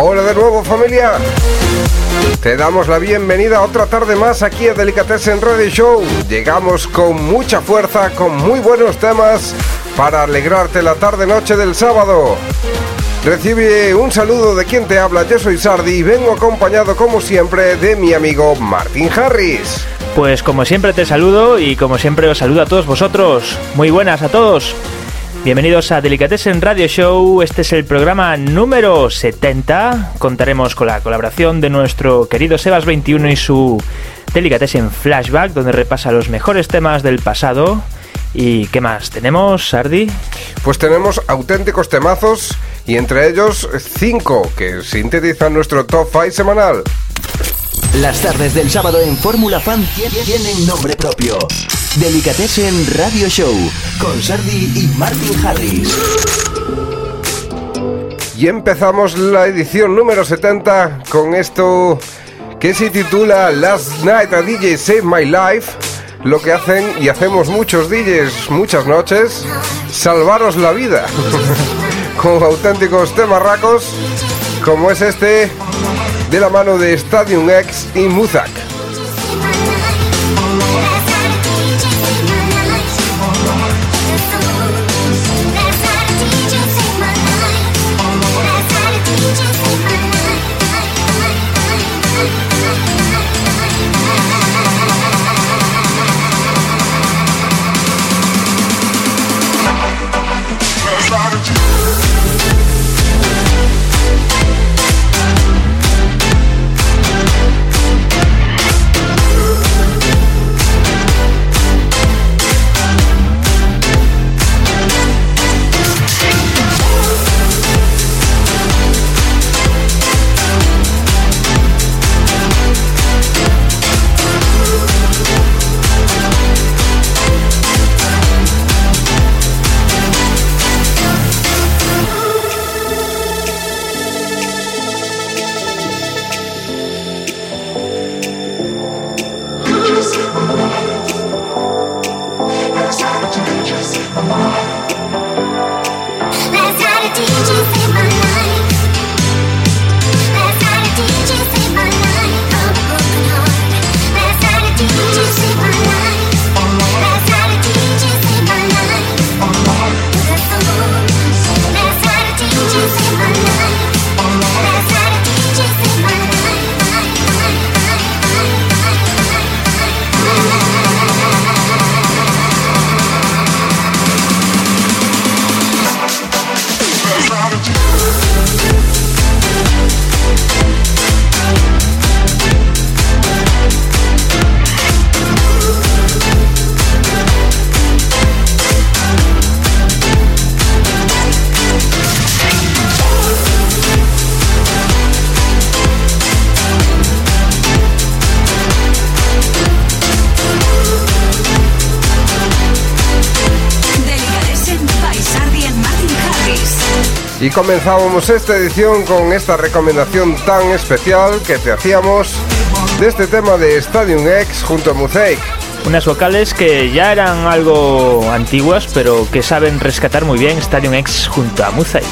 Hola de nuevo familia. Te damos la bienvenida otra tarde más aquí a Delicatessen Radio Show. Llegamos con mucha fuerza, con muy buenos temas para alegrarte la tarde-noche del sábado. Recibe un saludo de quien te habla, yo soy Sardi y vengo acompañado como siempre de mi amigo Martin Harris. Pues como siempre te saludo y como siempre os saludo a todos vosotros. Muy buenas a todos. Bienvenidos a Delicatessen Radio Show. Este es el programa número 70. Contaremos con la colaboración de nuestro querido Sebas 21 y su Delicatessen Flashback, donde repasa los mejores temas del pasado. ¿Y qué más tenemos, Sardi? Pues tenemos auténticos temazos y entre ellos cinco que sintetizan nuestro top 5 semanal. Las tardes del sábado en Fórmula Fan tien- tienen nombre propio. Delicatessen Radio Show con Sardi y Martin Harris. Y empezamos la edición número 70 con esto que se titula Last Night a DJ Save My Life. Lo que hacen y hacemos muchos DJs muchas noches, salvaros la vida. con auténticos temarracos como es este de la mano de Stadium X y Muzak. Y comenzábamos esta edición con esta recomendación tan especial que te hacíamos de este tema de Stadium X junto a Muzak. Unas vocales que ya eran algo antiguas, pero que saben rescatar muy bien Stadium X junto a Muzak.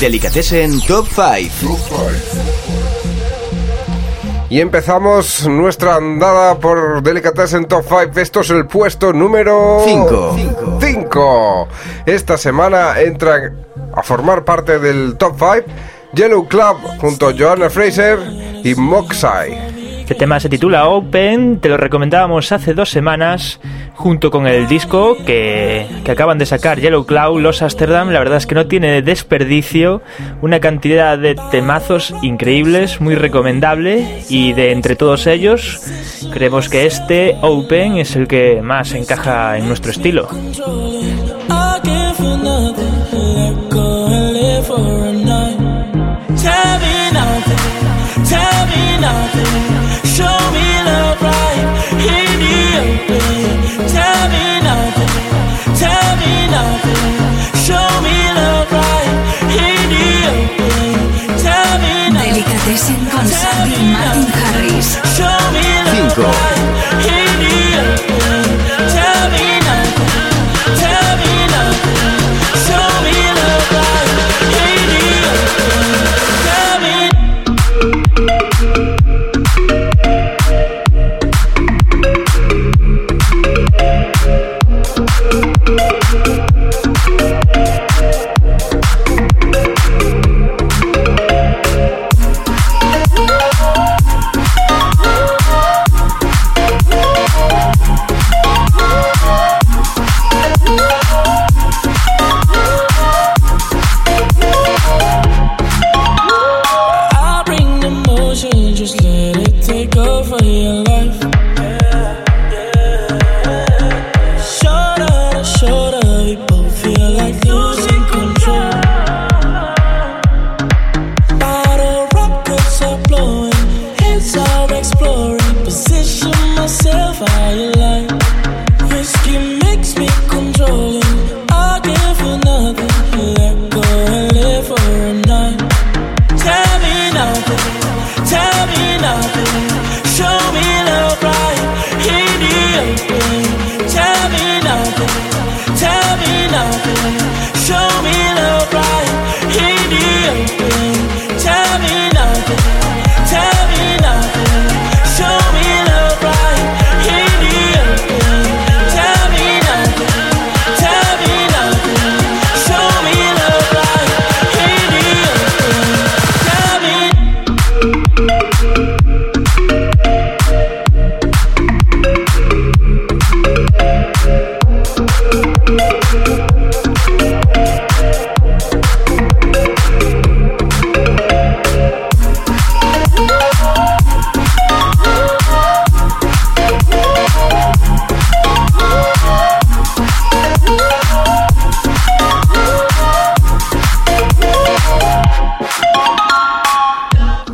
Delicatessen Top 5. Y empezamos nuestra andada por Delicatessen Top 5. Esto es el puesto número Cinco. 5. Esta semana entran a formar parte del Top 5 Yellow Club junto a Joanna Fraser y Moxai. Este tema se titula Open, te lo recomendábamos hace dos semanas junto con el disco que, que, acaban de sacar Yellow Cloud, Los Amsterdam, la verdad es que no tiene desperdicio, una cantidad de temazos increíbles, muy recomendable y de entre todos ellos creemos que este Open es el que más encaja en nuestro estilo. show me love right in the open. Tell me nothing, tell me nothing. Show me love right in the open. Tell me nothing. Delicatessen con Sandy Martin Harris. Show me love right.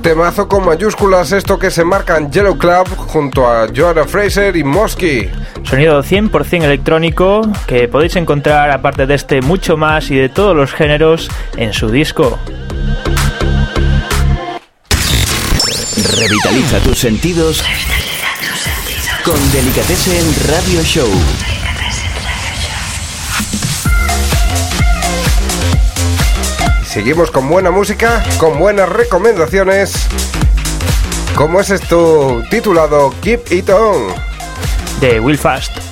Temazo con mayúsculas, esto que se marca en Yellow Club junto a Joanna Fraser y Mosky. Sonido 100% electrónico que podéis encontrar aparte de este mucho más y de todos los géneros en su disco. Revitaliza tus sentidos con Delicatessen Radio Show. Seguimos con buena música, con buenas recomendaciones. ¿Cómo es esto titulado Keep It On? De Will Fast.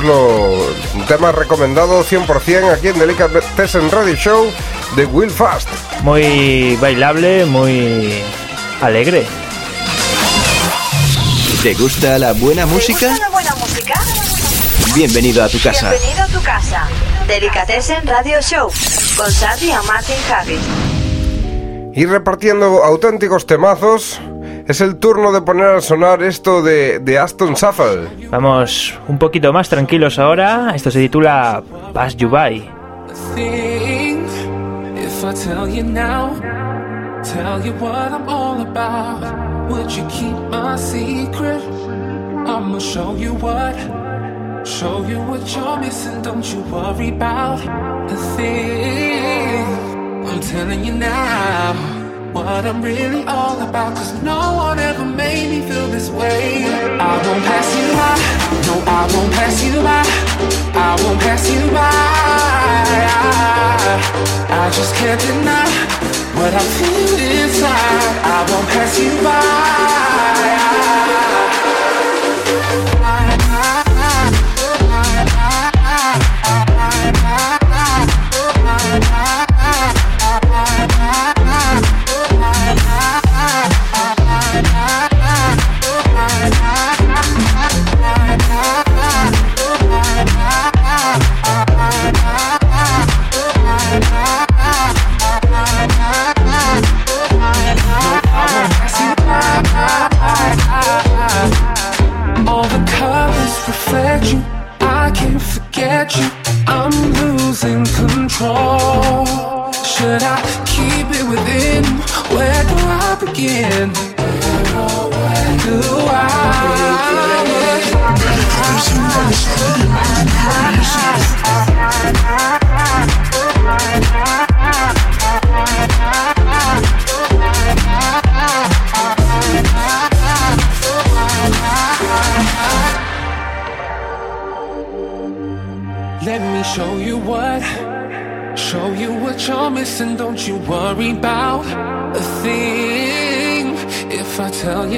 Esto es lo, un tema recomendado 100% aquí en Delicatessen Radio Show de Will Fast. Muy bailable, muy alegre. ¿Te gusta la buena música? ¿Te gusta la buena música? Bienvenido a tu casa. Bienvenido a tu casa. Delicatessen Radio Show con Sandy y Martin Harris. Y repartiendo auténticos temazos, es el turno de poner a sonar esto de, de Aston Shuffle. Vamos un poquito más tranquilos ahora. Esto se titula Pass You By. thing if I tell you now? Tell you what I'm all about. Would you keep my secret? I'ma show you what. Show you what you're missing. Don't you worry about the thing. I'm telling you now what I'm really all about. Cause no one ever made me feel this way. I won't pass you by. No, I won't pass you by. I won't pass you by. I just can't deny what I feel inside. I won't pass you by.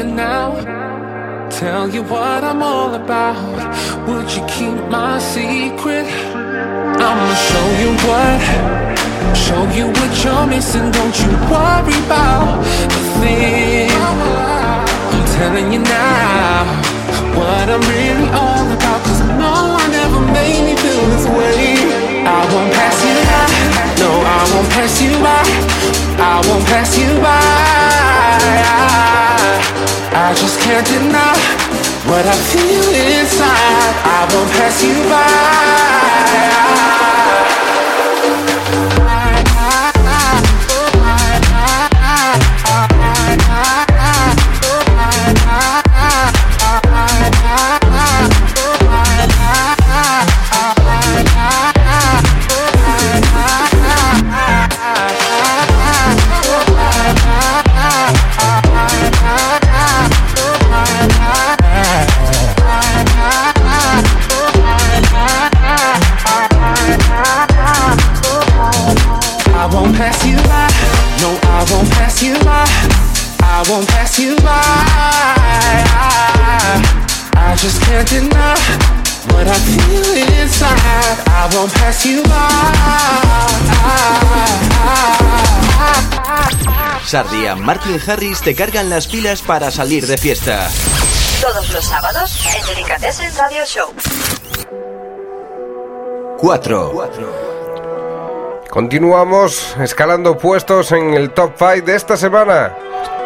You now, tell you what I'm all about, would you keep my secret? I'ma show you what, show you what you're missing. Don't you worry about a thing. I'm telling you now what I'm really all about. Cause no one ever made me feel this way. I won't pass you by. No, I won't pass you by. I won't pass you by. I just can't deny what I feel inside. I won't pass you by. By. Sardi y Martin Harris te cargan las pilas para salir de fiesta. Todos los sábados en Delicatessen Radio Show. 4. Continuamos escalando puestos en el top 5 de esta semana.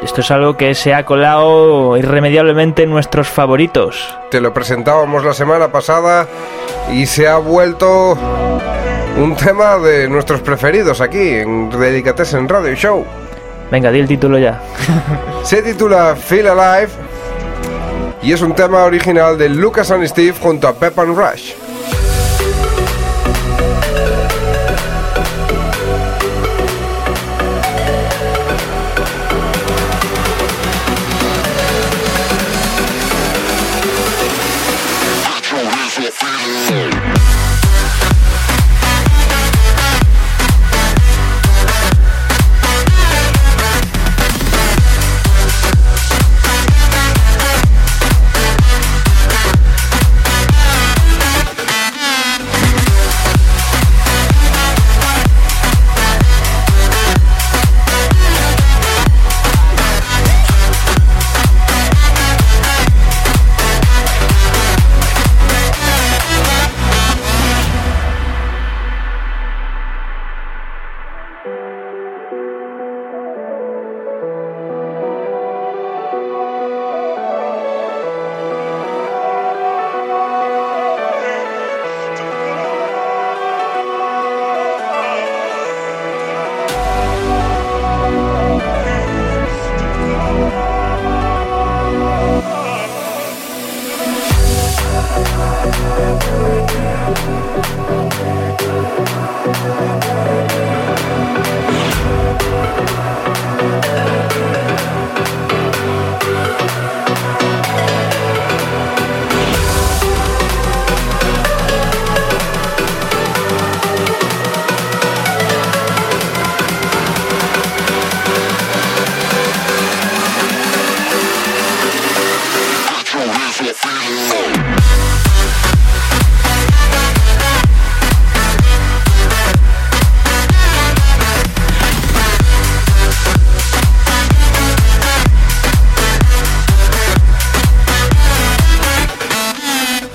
Esto es algo que se ha colado irremediablemente en nuestros favoritos. Te lo presentábamos la semana pasada y se ha vuelto un tema de nuestros preferidos aquí en Delicatessen Radio Show. Venga, di el título ya. Se titula Feel Alive y es un tema original de Lucas and Steve junto a Pep and Rush.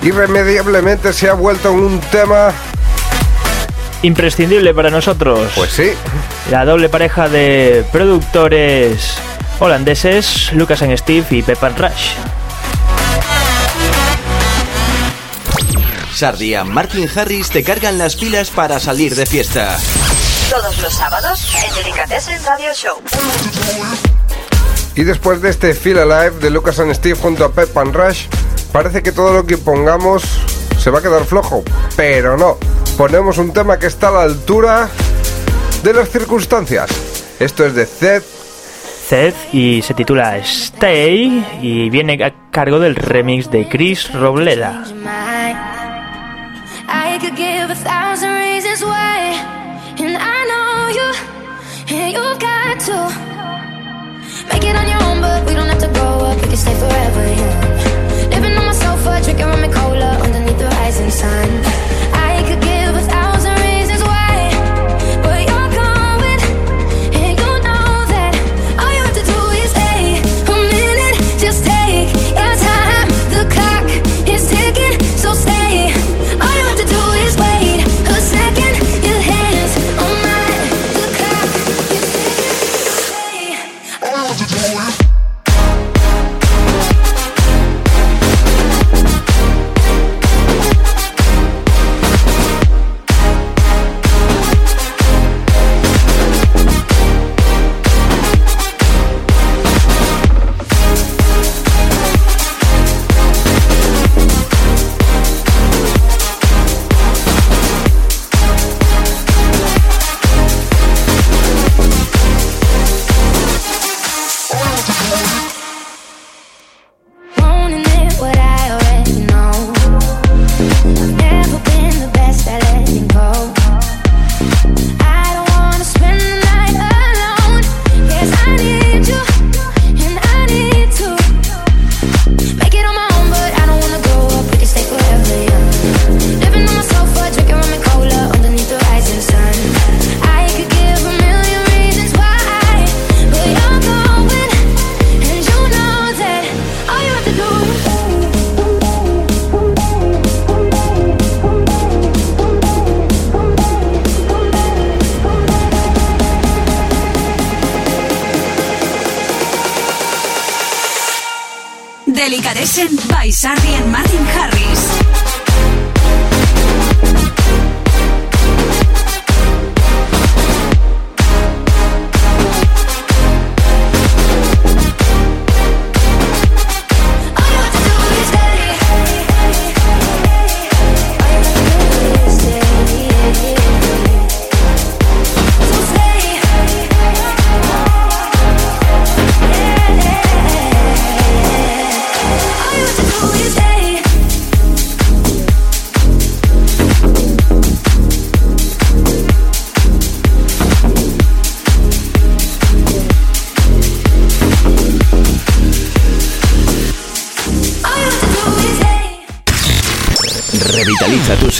Irremediablemente se ha vuelto un tema, Imprescindible para nosotros. pues sí, La doble pareja de productores holandeses, Lucas and Steve y Peppan Rush. Sardi y Martin Harris te cargan las pilas para salir de fiesta. Todos los sábados en Delicatessen Radio Show. Y después de este Feel Alive de Lucas and Steve junto a Pep and Rush, parece que todo lo que pongamos se va a quedar flojo. Pero no, ponemos un tema que está a la altura de las circunstancias. Esto es de Zed Zed y se titula Stay y viene a cargo del remix de Chris Robleda. for a drink and rum and cola underneath the rising sun.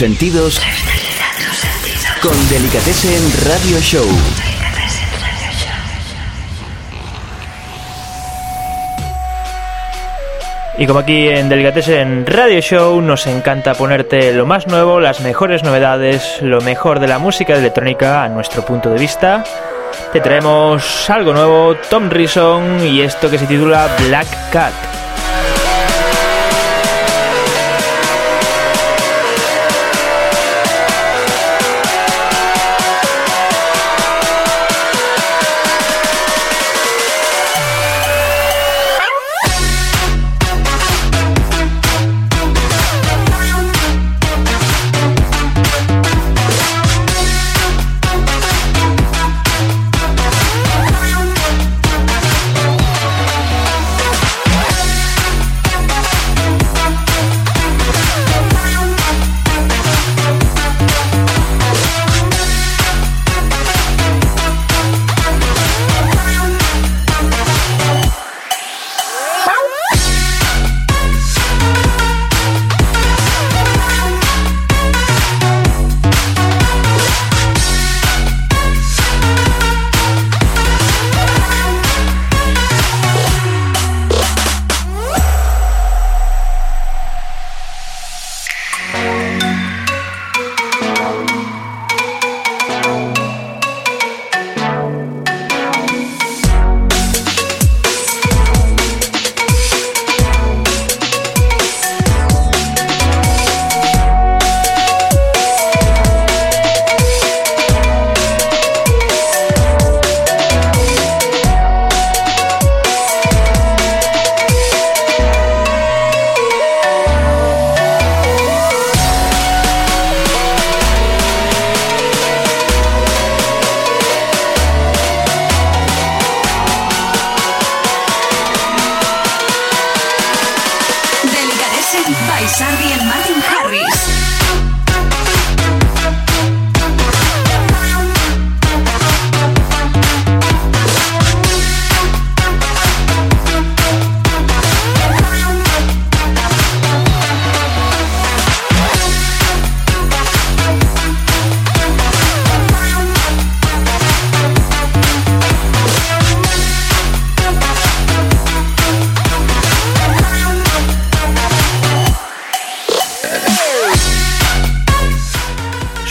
Sentidos con en Radio Show. Y como aquí en en Radio Show nos encanta ponerte lo más nuevo, las mejores novedades, lo mejor de la música electrónica a nuestro punto de vista, te traemos algo nuevo, Tom Rison y esto que se titula Black Cat.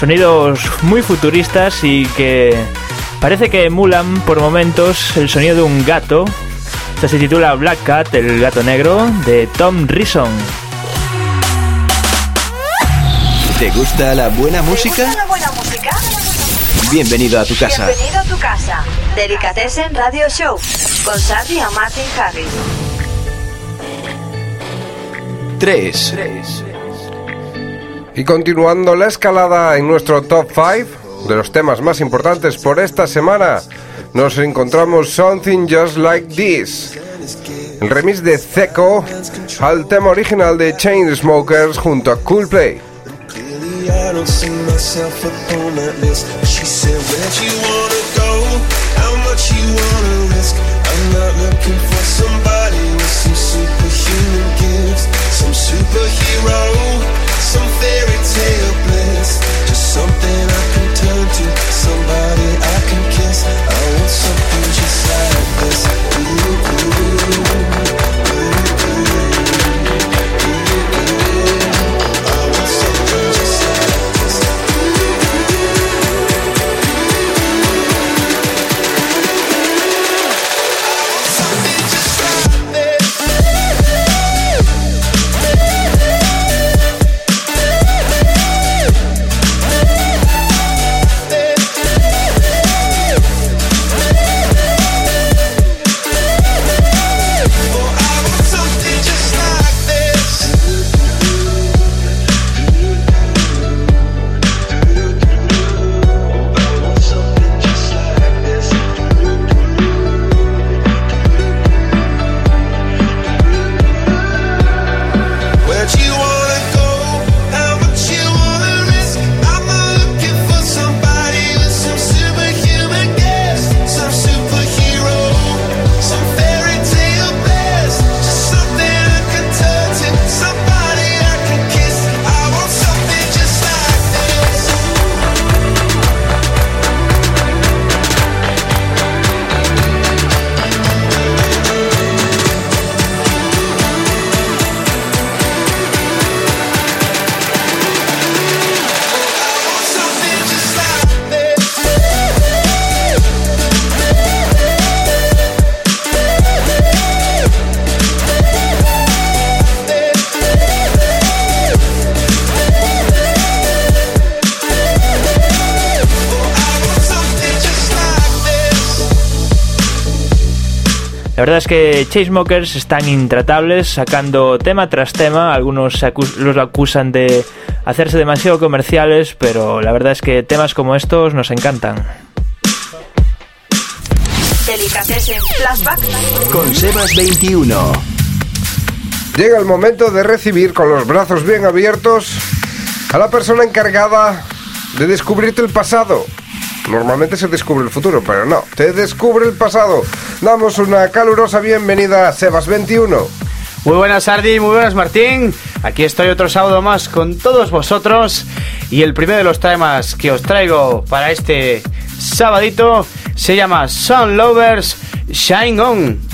Sonidos muy futuristas y que parece que emulan por momentos el sonido de un gato. Esta se titula Black Cat, el gato negro, de Tom Rison. ¿Te gusta la buena música? la buena música? Bienvenido a tu casa. Bienvenido a tu casa. Delicatessen Radio Show con Sandy y Martin Harris. 3. Y continuando la escalada en nuestro top 5 de los temas más importantes por esta semana, nos encontramos Something Just Like This. El remix de Zeco al tema original de Chainsmokers junto a Coolplay. Really, verdad es que Chainsmokers están intratables, sacando tema tras tema. Algunos los acusan de hacerse demasiado comerciales, pero la verdad es que temas como estos nos encantan. Delicatessen Flashback. Con Sebas 21. Llega el momento de recibir con los brazos bien abiertos a la persona encargada de descubrirte el pasado. Normalmente se descubre el futuro, pero no, te descubre el pasado. Damos una calurosa bienvenida a Sebas21. Muy buenas Ardi, muy buenas Martín. Aquí estoy otro sábado más con todos vosotros y el primero de los temas que os traigo para este sabadito se llama Sun Lovers Shine On.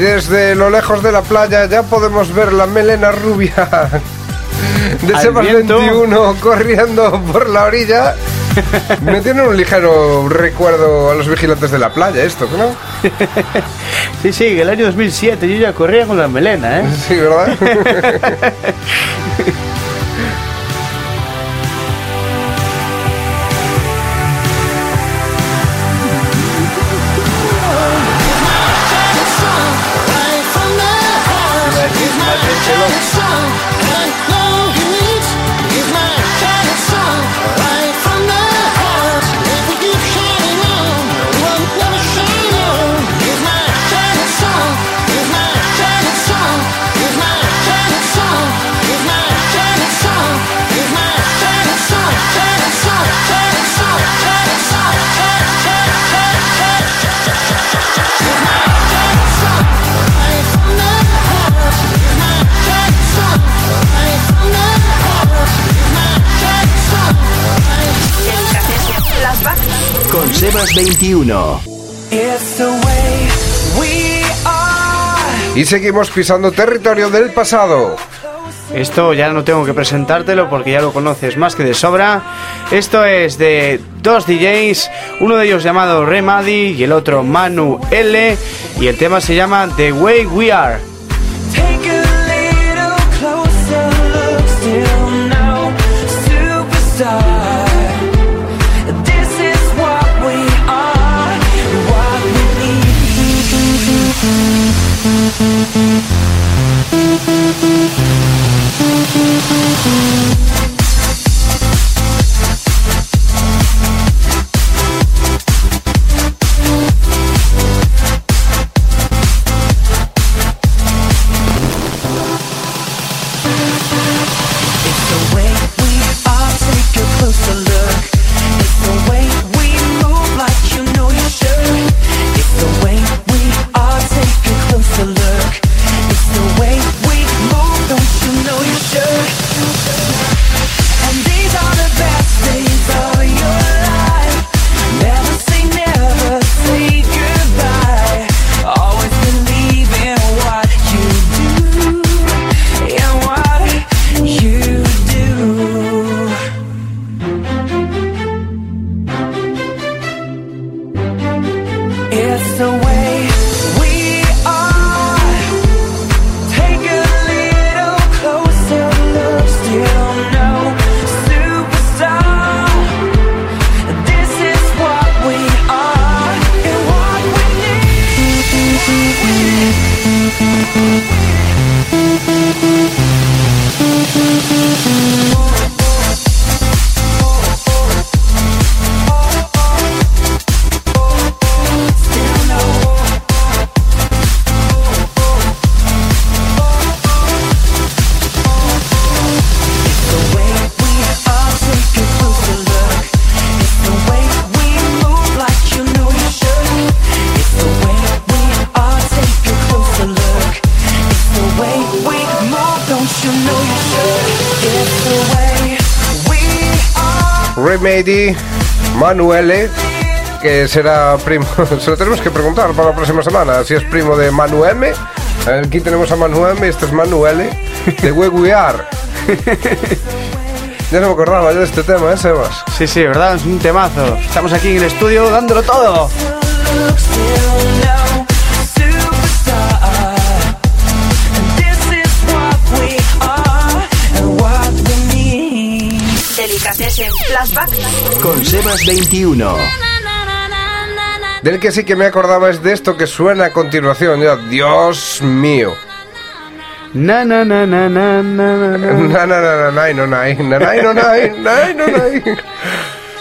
Desde lo lejos de la playa ya podemos ver la melena rubia de Sebas viento. 21 corriendo por la orilla. Me tiene un ligero recuerdo a los vigilantes de la playa esto, ¿no? Sí, sí, el año 2007 yo ya corría con la melena, ¿eh? Sí, ¿verdad? Con Sebas 21. It's the way we are. Y seguimos pisando territorio del pasado. Esto ya no tengo que presentártelo porque ya lo conoces más que de sobra. Esto es de dos DJs, uno de ellos llamado Remadi y el otro Manu L. Y el tema se llama The Way We Are. Take Thank you. Será primo. Se lo tenemos que preguntar para la próxima semana. Si es primo de Manu M. Aquí tenemos a Manu M, este es Manuele, de Where We Are. Ya no me acordaba yo de este tema, ¿eh, Sebas? Sí, sí, ¿verdad? Es un temazo. Estamos aquí en el estudio dándolo todo. We we. Delicatessen Flashback. Con Sebas 21. Del que sí que me acordaba es de esto que suena a continuación. Ya, Dios mío. Na na na na na na na, na. Na, na, na, no, no.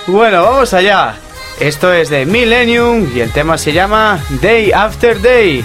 Bueno, vamos allá. Esto es de Millennium y el tema se llama Day After Day.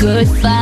Say goodbye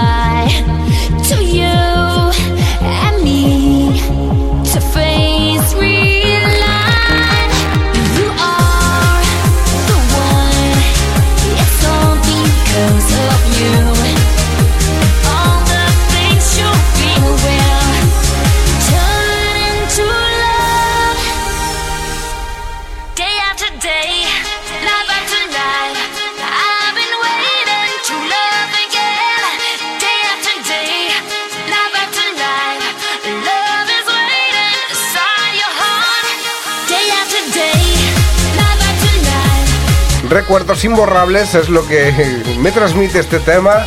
imborrables es lo que me transmite este tema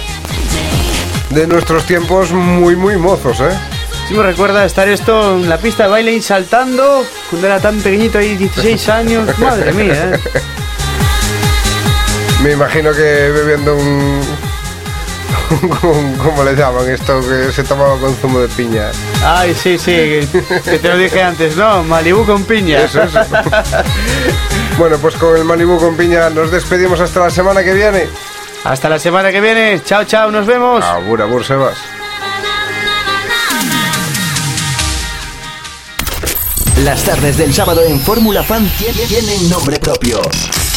de nuestros tiempos muy, muy mozos, ¿eh? Sí me recuerda estar esto en la pista de baile y saltando cuando era tan pequeñito ahí, 16 años. Madre mía, ¿eh? Me imagino que bebiendo un... un- ¿Cómo le llaman esto que se tomaba con zumo de piña? Ay, sí, sí, que que te lo dije antes, ¿no? Malibú con piña. Eso, eso. Bueno, pues con el Malibu con piña nos despedimos hasta la semana que viene. Hasta la semana que viene. Chao, chao, nos vemos. Abur, abur, Sebas. Las tardes del sábado en Fórmula Fan tie- tienen nombre propio.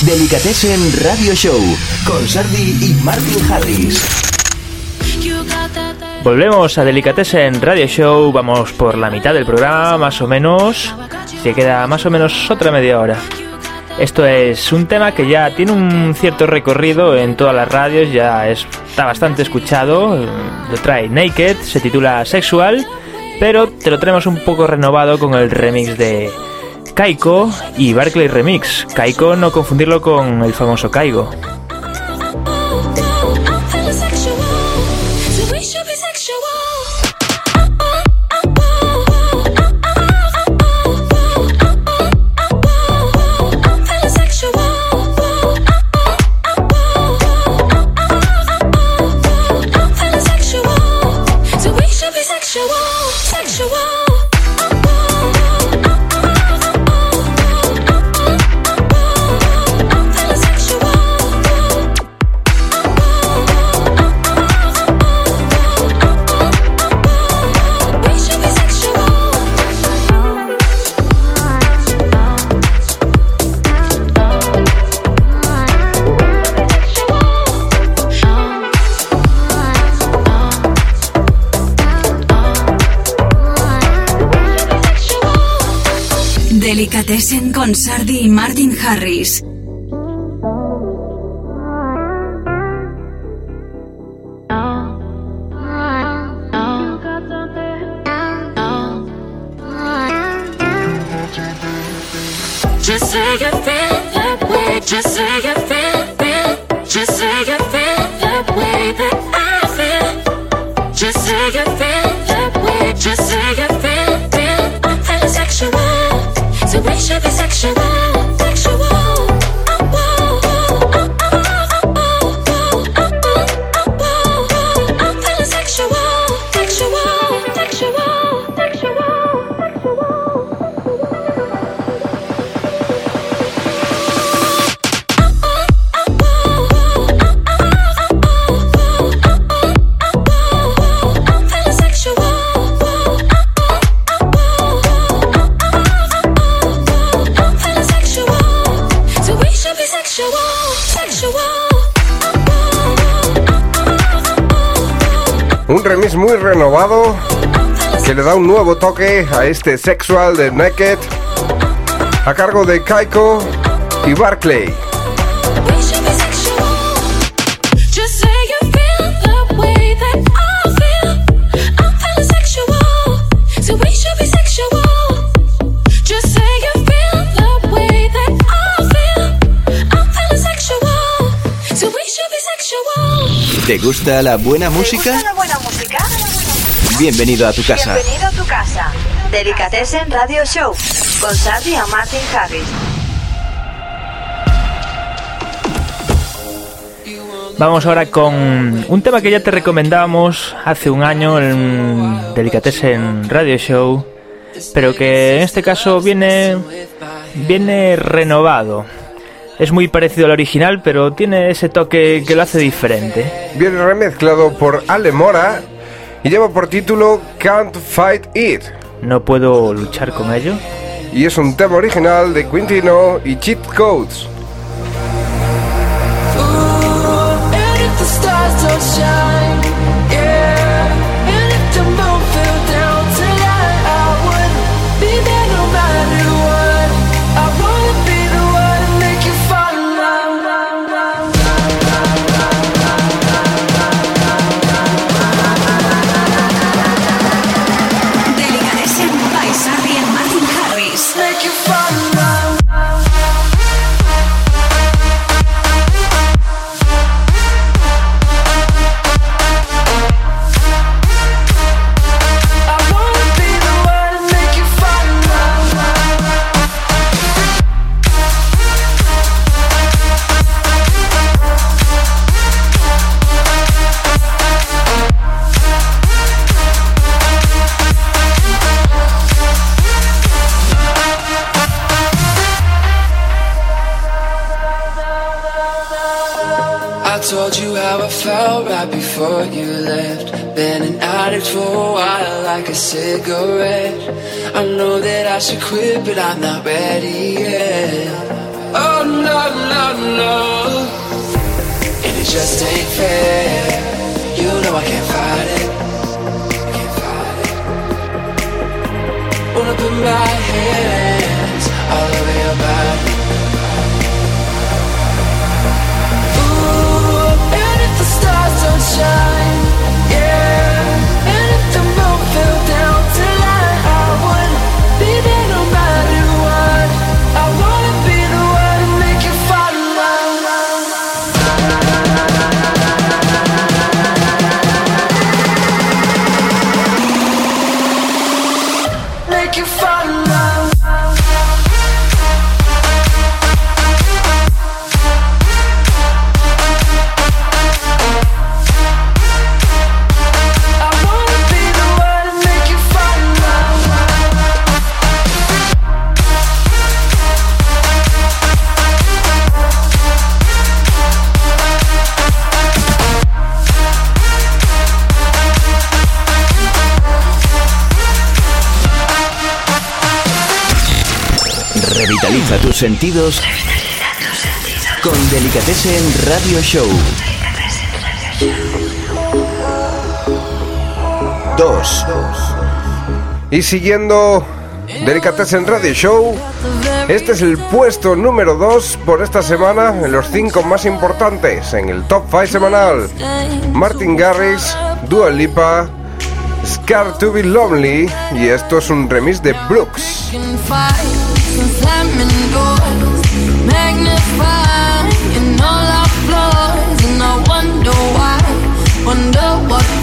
Delicatessen Radio Show con Sardi y Martin Harris. Volvemos a Delicatessen Radio Show, vamos por la mitad del programa, más o menos. Se queda más o menos otra media hora. Esto es un tema que ya tiene un cierto recorrido en todas las radios, ya es- está bastante escuchado. Lo trae Naked, se titula Sexual, pero te lo tenemos un poco renovado con el remix de Kaiko y Barclay Remix. Kaiko no confundirlo con el famoso Kaigo. Delicatessen con Sardi y Martin Harris. Muy renovado que le da un nuevo toque a este sexual de Naked a cargo de Kaiko y Barclay. ¿Te gusta la buena música? Bienvenido a tu casa. Bienvenido a tu casa. Delicatessen Radio Show con Martin Harris. Vamos ahora con un tema que ya te recomendamos hace un año en Delicatessen Radio Show, pero que en este caso viene viene renovado. Es muy parecido al original, pero tiene ese toque que lo hace diferente. Viene remezclado por Ale Mora y lleva por título Can't Fight It. No puedo luchar con ello. Y es un tema original de Quintino y Cheat Codes. sentidos con Delicatessen Radio Show. 2. Y siguiendo Delicatessen Radio Show, este es el puesto número 2 por esta semana en los 5 más importantes en el top 5 semanal. Martin Garrix, Dua Lipa, Scar to be Lonely y esto es un remix de Brooks. wonder what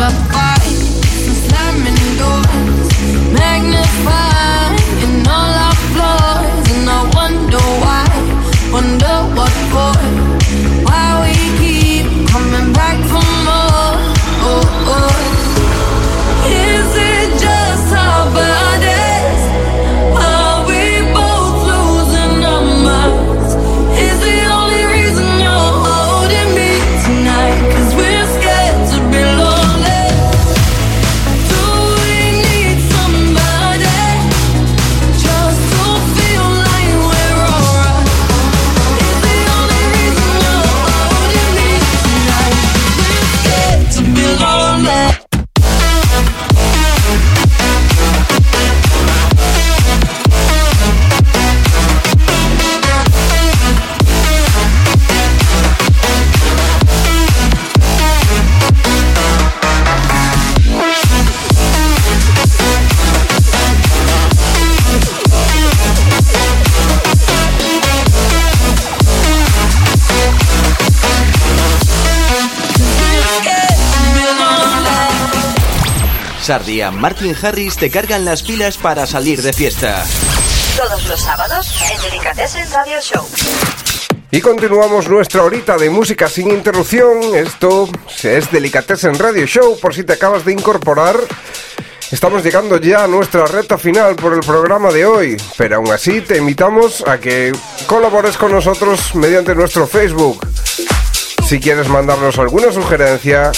drop y Martin Harris te cargan las pilas para salir de fiesta. Todos los sábados en Delicatessen Radio Show. Y continuamos nuestra horita de música sin interrupción. Esto es Delicatessen Radio Show, por si te acabas de incorporar. Estamos llegando ya a nuestra recta final por el programa de hoy, pero aún así te invitamos a que colabores con nosotros mediante nuestro Facebook. Si quieres mandarnos alguna sugerencia,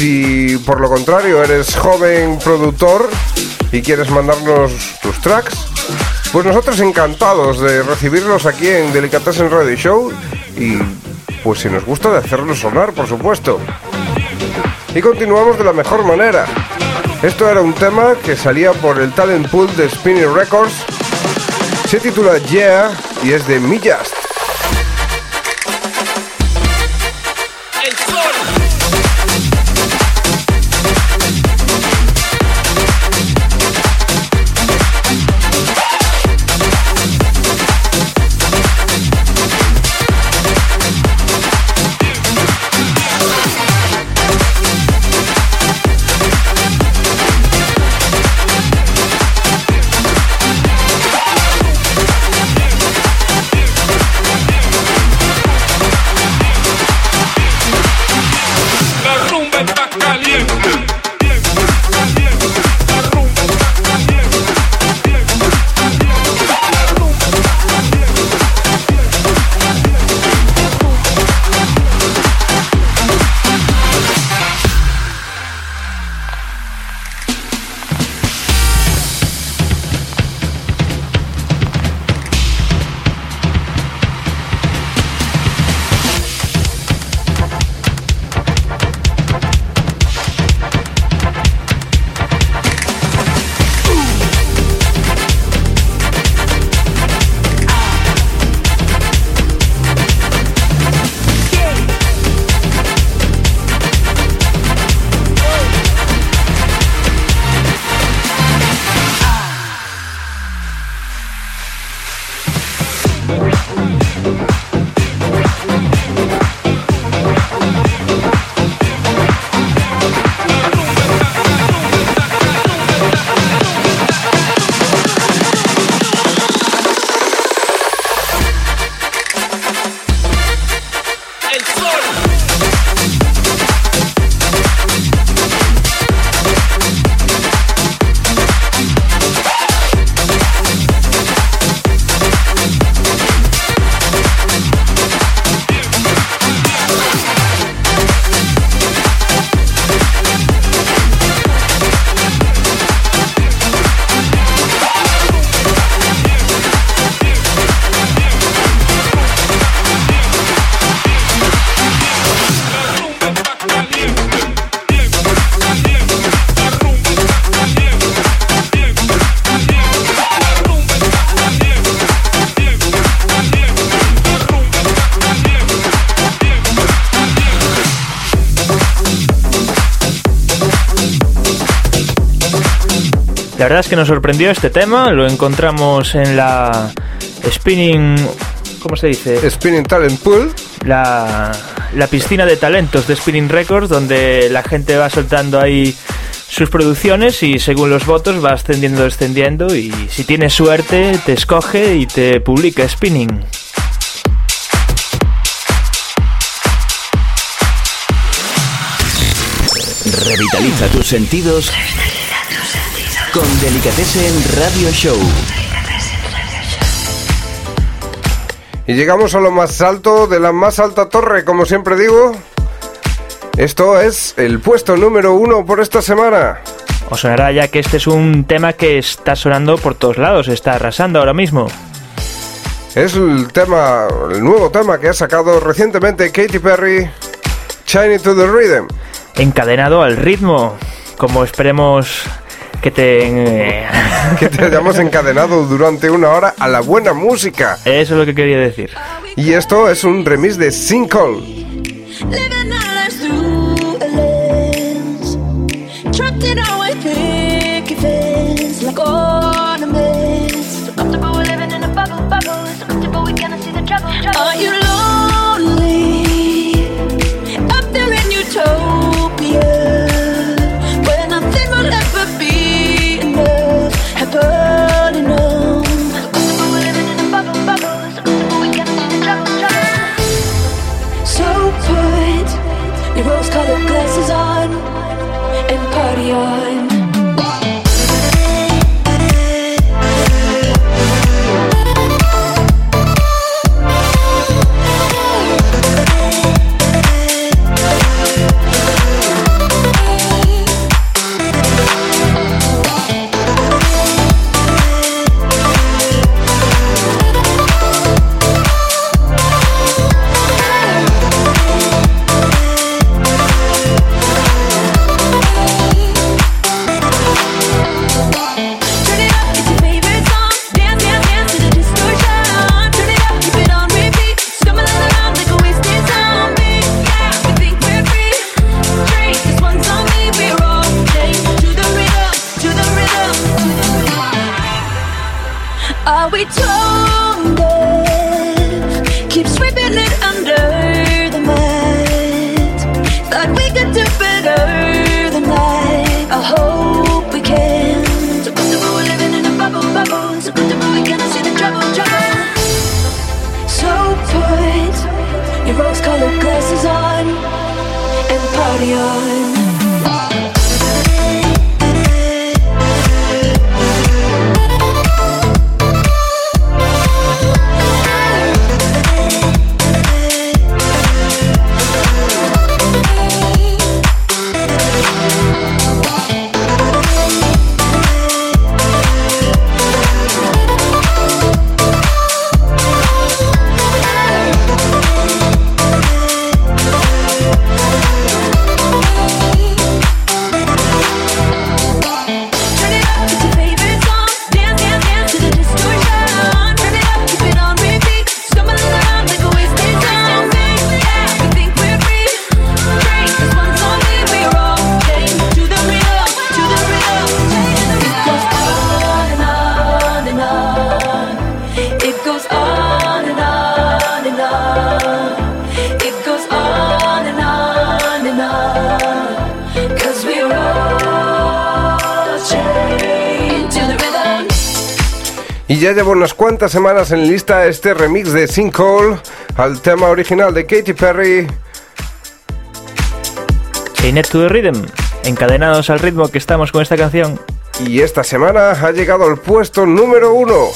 si por lo contrario eres joven productor y quieres mandarnos tus tracks, pues nosotros encantados de recibirlos aquí en Delicatessen Radio Show y pues si nos gusta de hacerlos sonar, por supuesto. Y continuamos de la mejor manera. Esto era un tema que salía por el talent pool de Spinning Records. Se titula Yeah y es de Me que nos sorprendió este tema, lo encontramos en la Spinning... ¿Cómo se dice? Spinning Talent Pool. La, la piscina de talentos de Spinning Records, donde la gente va soltando ahí sus producciones y según los votos va ascendiendo, descendiendo y si tienes suerte te escoge y te publica Spinning. Revitaliza tus sentidos con Delicatessen Radio Show. Y llegamos a lo más alto de la más alta torre, como siempre digo. Esto es el puesto número uno por esta semana. Os sonará ya que este es un tema que está sonando por todos lados, está arrasando ahora mismo. Es el tema, el nuevo tema que ha sacado recientemente Katy Perry, Shiny to the Rhythm. Encadenado al ritmo, como esperemos que te... Que te hayamos encadenado durante una hora a la buena música. Eso es lo que quería decir. Y esto es un remix de Sinkhole. Living our lives through a lens. Trapped in our cuantas semanas en lista este remix de Sinkhole al tema original de Katy Perry. Chained to the Rhythm, encadenados al ritmo que estamos con esta canción. Y esta semana ha llegado al puesto número uno.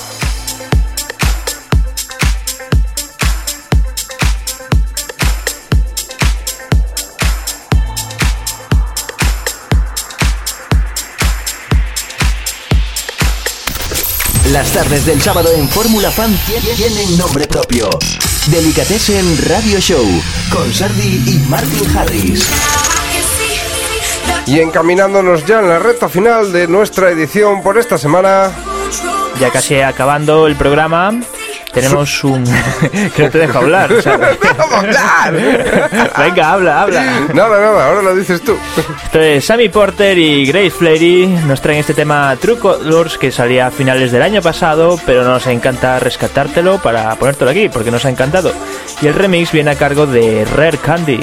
Las tardes del sábado en Fórmula Fan tie- tienen nombre propio. Delicatessen Radio Show con Sardi y Martin Harris. Y encaminándonos ya en la recta final de nuestra edición por esta semana. Ya casi acabando el programa, tenemos un... que no te dejo hablar. sea, Venga, habla, habla. Nada, nada, ahora lo dices tú. Entonces, Sammy Porter y Grace Flaherty nos traen este tema True Colors que salía a finales del año pasado, pero nos encanta rescatártelo para ponértelo aquí, porque nos ha encantado. Y el remix viene a cargo de Rare Candy.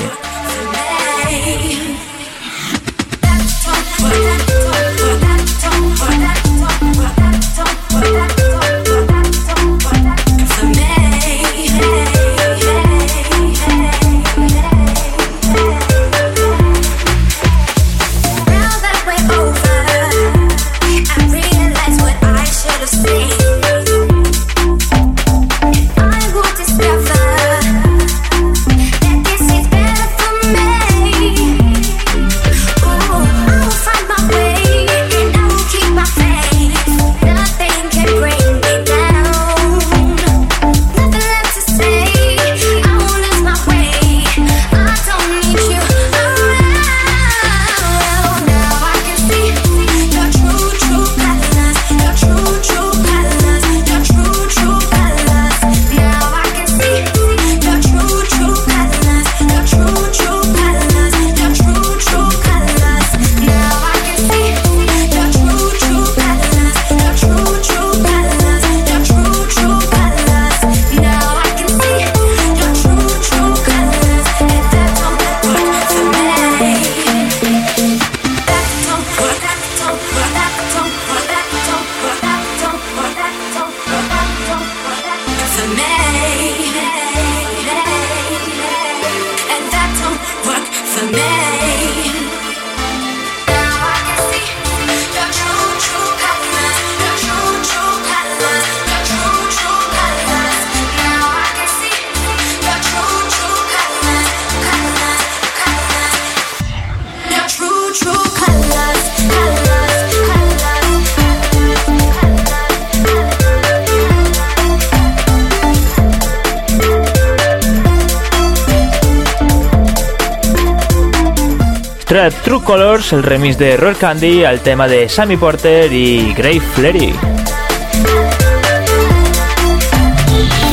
El remix de Roll Candy al tema de Sammy Porter y Grave Flery.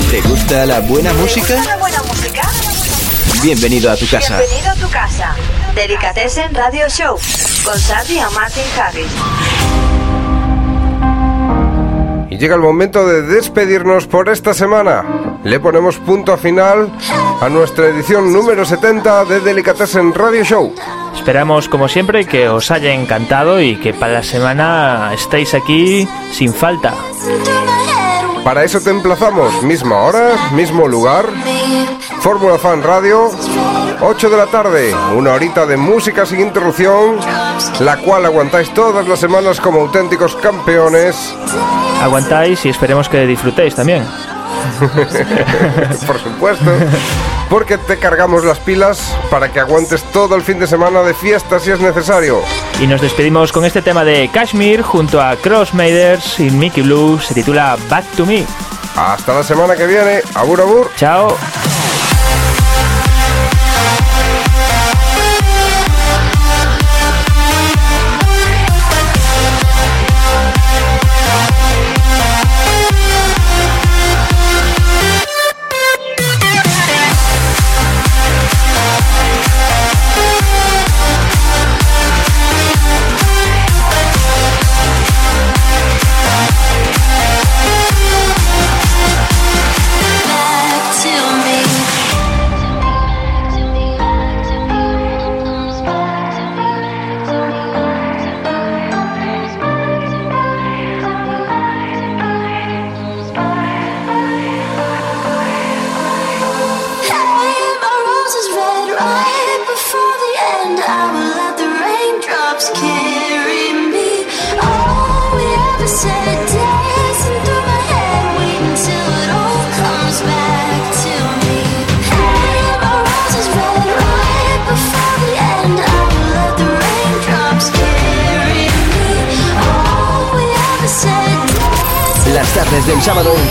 ¿Te gusta la buena música? ¿Una buena música? Bienvenido a tu casa. Bienvenido a tu casa. Delicatessen Radio Show con Sandy y Martin Harris. Y llega el momento de despedirnos por esta semana. Le ponemos punto final a nuestra edición número 70 de Delicatessen Radio Show. Esperamos, como siempre, que os haya encantado y que para la semana estéis aquí sin falta. Para eso te emplazamos, misma hora, mismo lugar, Fórmula Fan Radio, 8 de la tarde, una horita de música sin interrupción, la cual aguantáis todas las semanas como auténticos campeones. Aguantáis y esperemos que disfrutéis también. Por supuesto, porque te cargamos las pilas para que aguantes todo el fin de semana de fiesta si es necesario. Y nos despedimos con este tema de Kashmir junto a Crossmaders y Mickey Blue. Se titula Back to Me. Hasta la semana que viene, abur abur. Chao.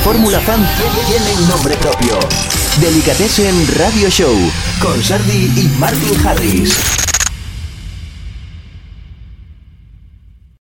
Fórmula Fan tienen nombre propio. Delicatessen Radio Show con Sardi y Martin Harris.